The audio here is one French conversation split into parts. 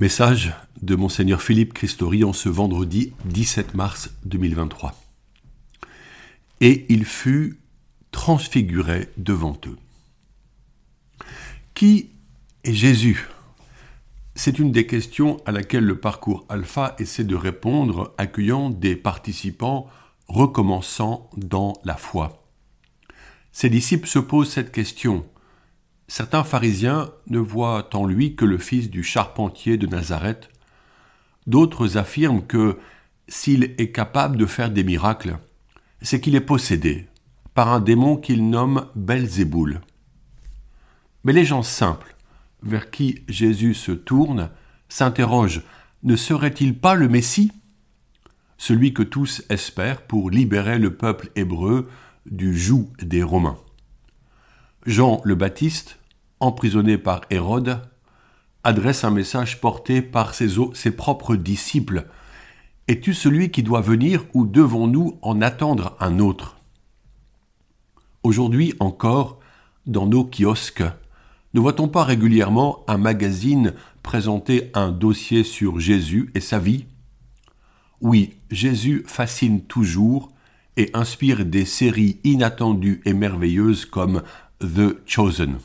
Message de Monseigneur Philippe Christori en ce vendredi 17 mars 2023. Et il fut transfiguré devant eux. Qui est Jésus? C'est une des questions à laquelle le parcours Alpha essaie de répondre, accueillant des participants recommençant dans la foi. Ses disciples se posent cette question Certains pharisiens ne voient en lui que le fils du charpentier de Nazareth. D'autres affirment que s'il est capable de faire des miracles, c'est qu'il est possédé par un démon qu'il nomme Belzéboul. Mais les gens simples, vers qui Jésus se tourne, s'interrogent ne serait-il pas le Messie Celui que tous espèrent pour libérer le peuple hébreu du joug des Romains? Jean le Baptiste, emprisonné par Hérode, adresse un message porté par ses, propres disciples. Es-tu celui qui doit venir ou devons-nous en attendre un autre? Aujourd'hui encore, dans nos kiosques, ne voit-on pas régulièrement un magazine présenter un dossier sur Jésus et sa vie? Oui, Jésus fascine toujours et inspire des séries inattendues et merveilleuses comme The Chosen.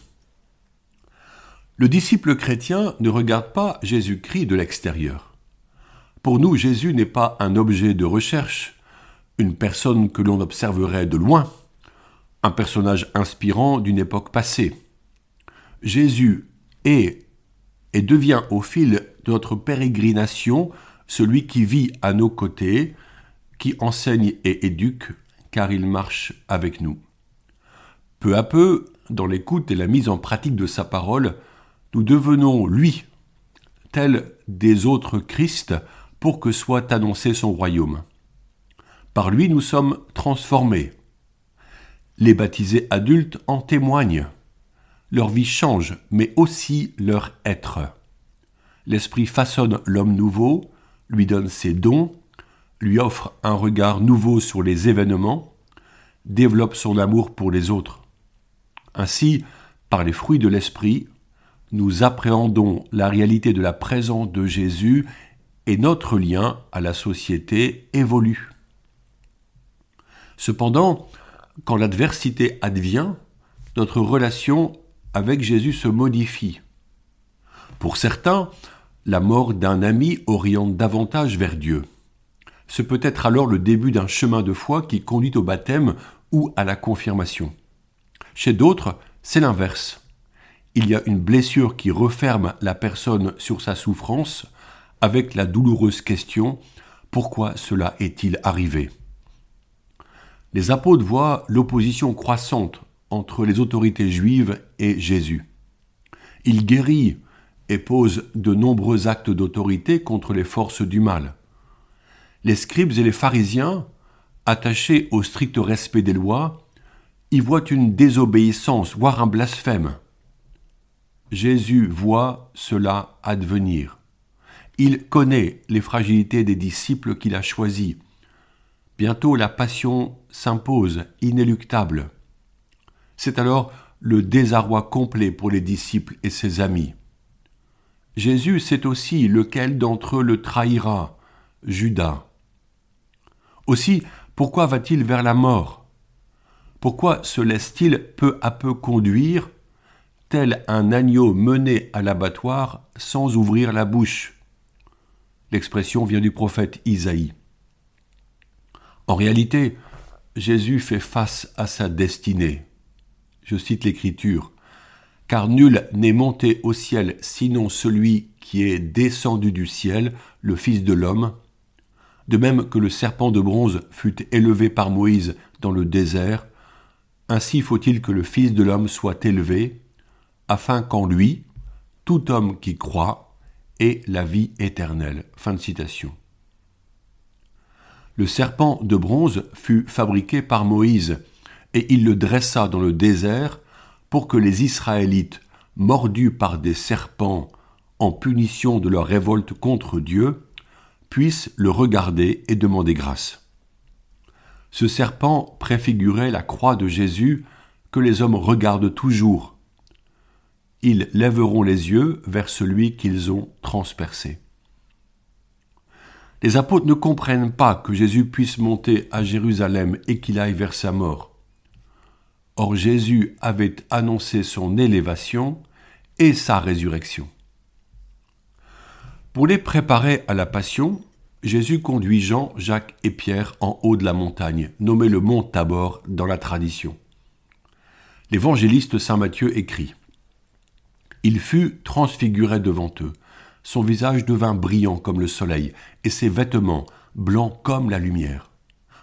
Le disciple chrétien ne regarde pas Jésus-Christ de l'extérieur. Pour nous, Jésus n'est pas un objet de recherche, une personne que l'on observerait de loin, un personnage inspirant d'une époque passée. Jésus est et devient au fil de notre pérégrination celui qui vit à nos côtés, qui enseigne et éduque, car il marche avec nous. Peu à peu, dans l'écoute et la mise en pratique de sa parole, nous devenons, lui, tel des autres Christ, pour que soit annoncé son royaume. Par lui, nous sommes transformés. Les baptisés adultes en témoignent. Leur vie change, mais aussi leur être. L'Esprit façonne l'homme nouveau, lui donne ses dons, lui offre un regard nouveau sur les événements, développe son amour pour les autres. Ainsi, par les fruits de l'Esprit, nous appréhendons la réalité de la présence de Jésus et notre lien à la société évolue. Cependant, quand l'adversité advient, notre relation avec Jésus se modifie. Pour certains, la mort d'un ami oriente davantage vers Dieu. Ce peut être alors le début d'un chemin de foi qui conduit au baptême ou à la confirmation. Chez d'autres, c'est l'inverse il y a une blessure qui referme la personne sur sa souffrance avec la douloureuse question pourquoi cela est-il arrivé? Les apôtres voient l'opposition croissante entre les autorités juives et Jésus. Il guérit et pose de nombreux actes d'autorité contre les forces du mal. Les scribes et les pharisiens, attachés au strict respect des lois, y voient une désobéissance, voire un blasphème. Jésus voit cela advenir. Il connaît les fragilités des disciples qu'il a choisis. Bientôt la passion s'impose, inéluctable. C'est alors le désarroi complet pour les disciples et ses amis. Jésus sait aussi lequel d'entre eux le trahira, Judas. Aussi, pourquoi va-t-il vers la mort? Pourquoi se laisse-t-il peu à peu conduire tel un agneau mené à l'abattoir sans ouvrir la bouche. L'expression vient du prophète Isaïe. En réalité, Jésus fait face à sa destinée. Je cite l'Écriture. Car nul n'est monté au ciel sinon celui qui est descendu du ciel, le Fils de l'homme, de même que le serpent de bronze fut élevé par Moïse dans le désert, ainsi faut-il que le Fils de l'homme soit élevé, afin qu'en lui, tout homme qui croit ait la vie éternelle. Le serpent de bronze fut fabriqué par Moïse, et il le dressa dans le désert pour que les Israélites, mordus par des serpents en punition de leur révolte contre Dieu, puissent le regarder et demander grâce. Ce serpent préfigurait la croix de Jésus que les hommes regardent toujours ils lèveront les yeux vers celui qu'ils ont transpercé. Les apôtres ne comprennent pas que Jésus puisse monter à Jérusalem et qu'il aille vers sa mort. Or Jésus avait annoncé son élévation et sa résurrection. Pour les préparer à la Passion, Jésus conduit Jean, Jacques et Pierre en haut de la montagne, nommé le mont Tabor dans la tradition. L'évangéliste Saint Matthieu écrit Il fut transfiguré devant eux, son visage devint brillant comme le soleil, et ses vêtements blancs comme la lumière.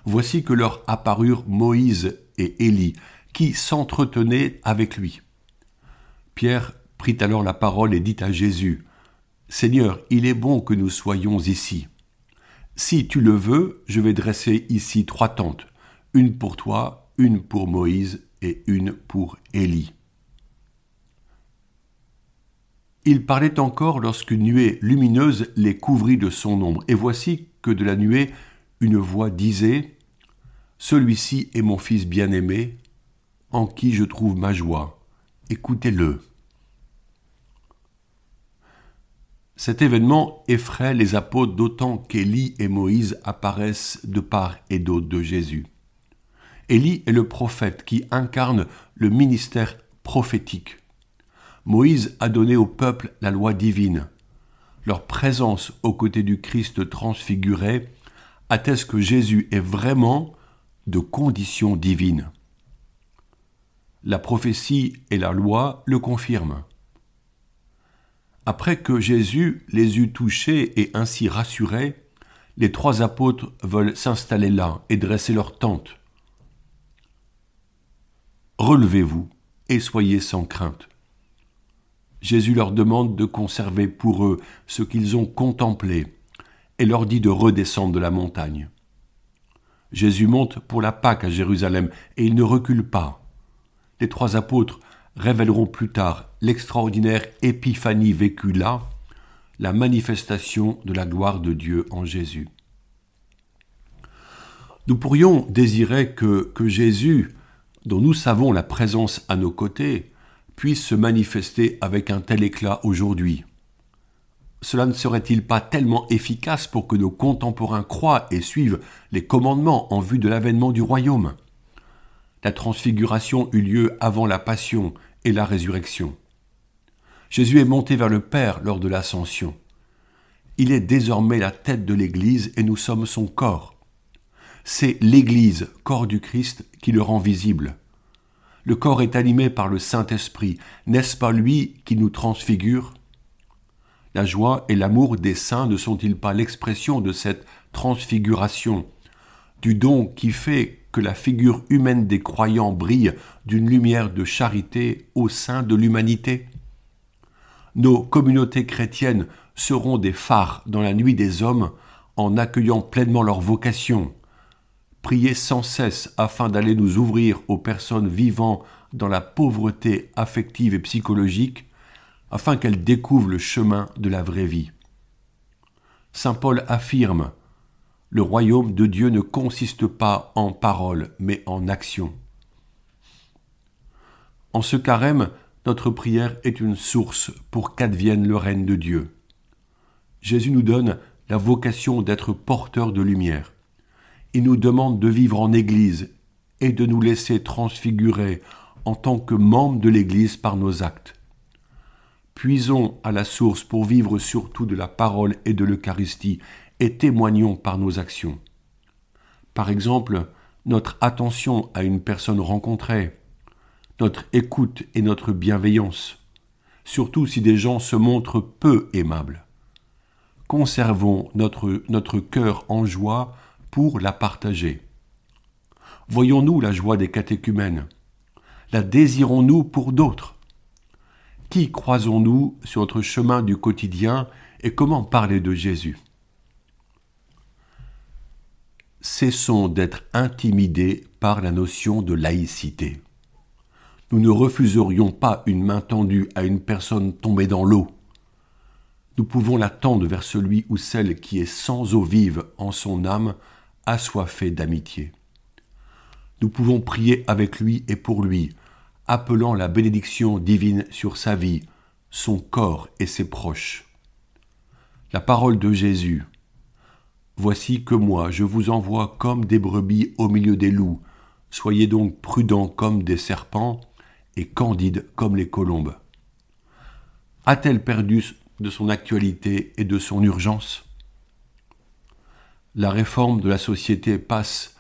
Voici que leur apparurent Moïse et Élie, qui s'entretenaient avec lui. Pierre prit alors la parole et dit à Jésus, Seigneur, il est bon que nous soyons ici. Si tu le veux, je vais dresser ici trois tentes, une pour toi, une pour Moïse et une pour Élie. Il parlait encore lorsqu'une nuée lumineuse les couvrit de son ombre, et voici que de la nuée une voix disait Celui-ci est mon fils bien-aimé, en qui je trouve ma joie. Écoutez-le. Cet événement effraie les apôtres d'autant qu'Élie et Moïse apparaissent de part et d'autre de Jésus. Élie est le prophète qui incarne le ministère prophétique. Moïse a donné au peuple la loi divine. Leur présence aux côtés du Christ transfiguré atteste que Jésus est vraiment de condition divine. La prophétie et la loi le confirment. Après que Jésus les eut touchés et ainsi rassurés, les trois apôtres veulent s'installer là et dresser leur tente. Relevez-vous et soyez sans crainte. Jésus leur demande de conserver pour eux ce qu'ils ont contemplé et leur dit de redescendre de la montagne. Jésus monte pour la Pâque à Jérusalem et il ne recule pas les trois apôtres révéleront plus tard l'extraordinaire épiphanie vécue là, la manifestation de la gloire de Dieu en Jésus. Nous pourrions désirer que, que Jésus, dont nous savons la présence à nos côtés, puisse se manifester avec un tel éclat aujourd'hui. Cela ne serait-il pas tellement efficace pour que nos contemporains croient et suivent les commandements en vue de l'avènement du royaume? La transfiguration eut lieu avant la passion et la résurrection. Jésus est monté vers le Père lors de l'ascension. Il est désormais la tête de l'Église et nous sommes son corps. C'est l'Église, corps du Christ, qui le rend visible. Le corps est animé par le Saint-Esprit. N'est-ce pas lui qui nous transfigure? La joie et l'amour des saints ne sont-ils pas l'expression de cette transfiguration, du don qui fait que la figure humaine des croyants brille d'une lumière de charité au sein de l'humanité? Nos communautés chrétiennes seront des phares dans la nuit des hommes en accueillant pleinement leur vocation. Priez sans cesse afin d'aller nous ouvrir aux personnes vivant dans la pauvreté affective et psychologique, afin qu'elles découvrent le chemin de la vraie vie. Saint Paul affirme le royaume de Dieu ne consiste pas en paroles, mais en action. En ce carême, notre prière est une source pour qu'advienne le règne de Dieu. Jésus nous donne la vocation d'être porteurs de lumière. Il nous demande de vivre en Église et de nous laisser transfigurer en tant que membres de l'Église par nos actes. Puisons à la source pour vivre surtout de la parole et de l'Eucharistie et témoignons par nos actions. Par exemple, notre attention à une personne rencontrée, notre écoute et notre bienveillance, surtout si des gens se montrent peu aimables. Conservons notre, notre cœur en joie pour la partager. Voyons-nous la joie des catéchumènes? La désirons-nous pour d'autres? Qui croisons-nous sur notre chemin du quotidien et comment parler de Jésus? Cessons d'être intimidés par la notion de laïcité. Nous ne refuserions pas une main tendue à une personne tombée dans l'eau. Nous pouvons la tendre vers celui ou celle qui est sans eau vive en son âme, assoiffé d'amitié. Nous pouvons prier avec lui et pour lui, appelant la bénédiction divine sur sa vie, son corps et ses proches. La parole de Jésus. Voici que moi je vous envoie comme des brebis au milieu des loups. Soyez donc prudents comme des serpents et candides comme les colombes. A-t-elle perdu de son actualité et de son urgence? La réforme de la société passe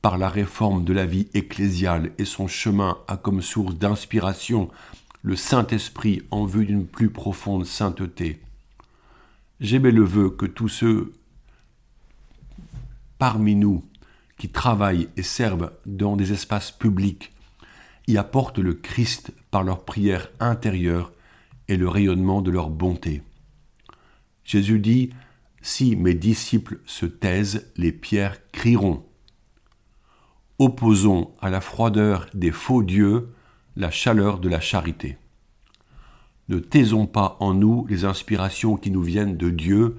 par la réforme de la vie ecclésiale et son chemin a comme source d'inspiration le Saint-Esprit en vue d'une plus profonde sainteté. J'aimais le vœu que tous ceux parmi nous qui travaillent et servent dans des espaces publics y apportent le Christ par leur prière intérieure et le rayonnement de leur bonté. Jésus dit, Si mes disciples se taisent, les pierres crieront. Opposons à la froideur des faux dieux la chaleur de la charité. Ne taisons pas en nous les inspirations qui nous viennent de Dieu,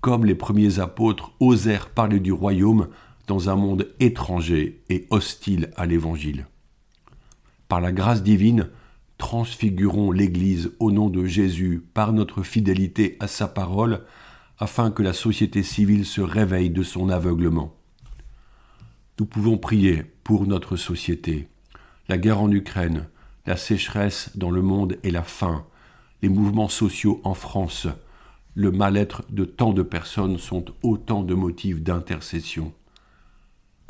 comme les premiers apôtres osèrent parler du royaume dans un monde étranger et hostile à l'Évangile. Par la grâce divine, transfigurons l'Église au nom de Jésus par notre fidélité à sa parole, afin que la société civile se réveille de son aveuglement. Nous pouvons prier pour notre société. La guerre en Ukraine, la sécheresse dans le monde et la faim, les mouvements sociaux en France, le mal-être de tant de personnes sont autant de motifs d'intercession.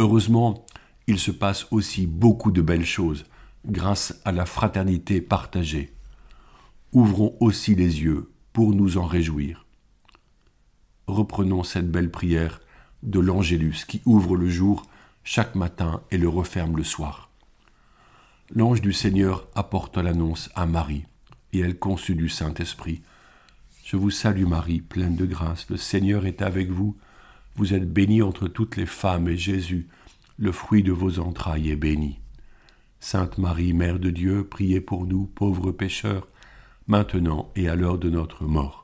Heureusement, il se passe aussi beaucoup de belles choses grâce à la fraternité partagée. Ouvrons aussi les yeux pour nous en réjouir. Reprenons cette belle prière de l'Angélus qui ouvre le jour chaque matin et le referme le soir. L'ange du Seigneur apporta l'annonce à Marie, et elle conçut du Saint-Esprit. Je vous salue Marie, pleine de grâce, le Seigneur est avec vous. Vous êtes bénie entre toutes les femmes, et Jésus, le fruit de vos entrailles, est béni. Sainte Marie, Mère de Dieu, priez pour nous, pauvres pécheurs, maintenant et à l'heure de notre mort.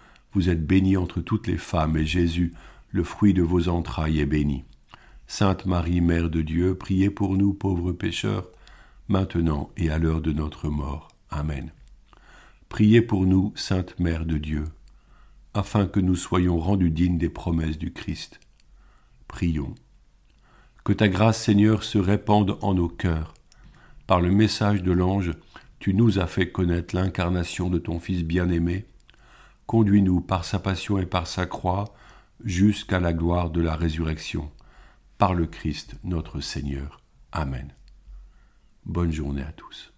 Vous êtes bénie entre toutes les femmes, et Jésus, le fruit de vos entrailles, est béni. Sainte Marie, Mère de Dieu, priez pour nous pauvres pécheurs, maintenant et à l'heure de notre mort. Amen. Priez pour nous, Sainte Mère de Dieu, afin que nous soyons rendus dignes des promesses du Christ. Prions. Que ta grâce, Seigneur, se répande en nos cœurs. Par le message de l'ange, tu nous as fait connaître l'incarnation de ton Fils bien-aimé. Conduis-nous par sa passion et par sa croix jusqu'à la gloire de la résurrection par le Christ notre Seigneur. Amen. Bonne journée à tous.